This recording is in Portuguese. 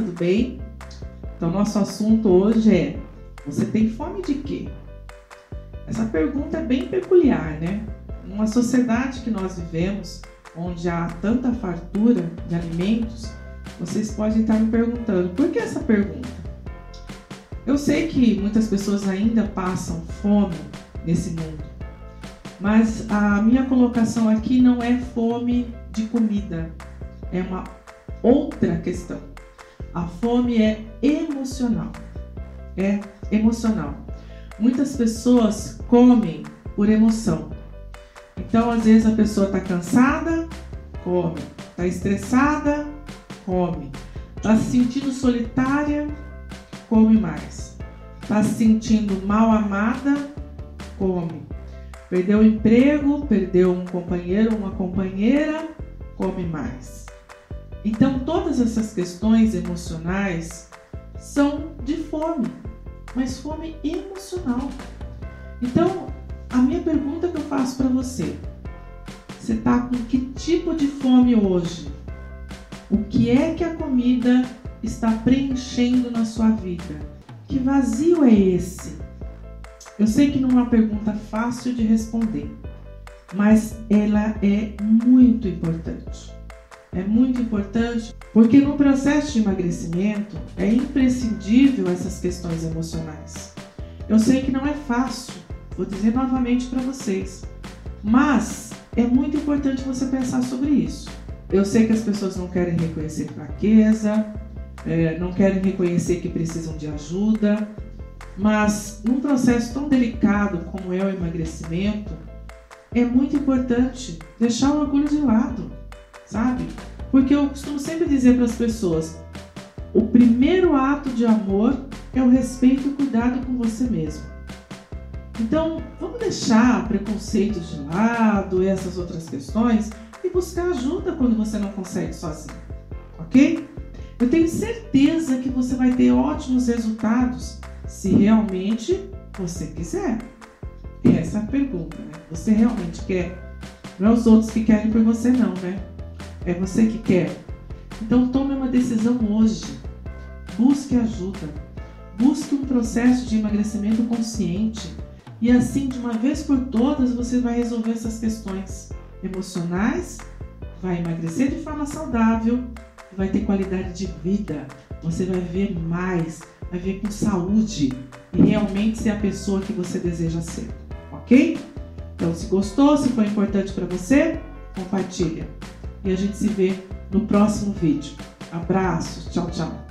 bem? Então, nosso assunto hoje é: você tem fome de quê? Essa pergunta é bem peculiar, né? Numa sociedade que nós vivemos, onde há tanta fartura de alimentos, vocês podem estar me perguntando: por que essa pergunta? Eu sei que muitas pessoas ainda passam fome nesse mundo, mas a minha colocação aqui não é fome de comida, é uma outra questão. A fome é emocional. É emocional. Muitas pessoas comem por emoção. Então, às vezes a pessoa está cansada, come. Está estressada, come. Está se sentindo solitária, come mais. Está se sentindo mal amada, come. Perdeu o emprego, perdeu um companheiro, uma companheira, come mais. Então, todas essas questões emocionais são de fome, mas fome emocional. Então, a minha pergunta que eu faço para você: você está com que tipo de fome hoje? O que é que a comida está preenchendo na sua vida? Que vazio é esse? Eu sei que não é uma pergunta fácil de responder, mas ela é muito importante é muito importante porque no processo de emagrecimento é imprescindível essas questões emocionais. Eu sei que não é fácil, vou dizer novamente para vocês, mas é muito importante você pensar sobre isso. Eu sei que as pessoas não querem reconhecer fraqueza, é, não querem reconhecer que precisam de ajuda, mas num processo tão delicado como é o emagrecimento, é muito importante deixar o orgulho de lado sabe? Porque eu costumo sempre dizer para as pessoas: o primeiro ato de amor é o respeito e o cuidado com você mesmo. Então, vamos deixar preconceitos de lado, essas outras questões e buscar ajuda quando você não consegue sozinho, ok? Eu tenho certeza que você vai ter ótimos resultados se realmente você quiser. Essa é a pergunta, né? Você realmente quer? Não é os outros que querem por você, não, né? É você que quer. Então tome uma decisão hoje. Busque ajuda. Busque um processo de emagrecimento consciente. E assim, de uma vez por todas, você vai resolver essas questões emocionais, vai emagrecer de forma saudável, vai ter qualidade de vida. Você vai ver mais, vai ver com saúde e realmente ser a pessoa que você deseja ser, ok? Então, se gostou, se foi importante para você, compartilha e a gente se vê no próximo vídeo. Abraços, tchau, tchau.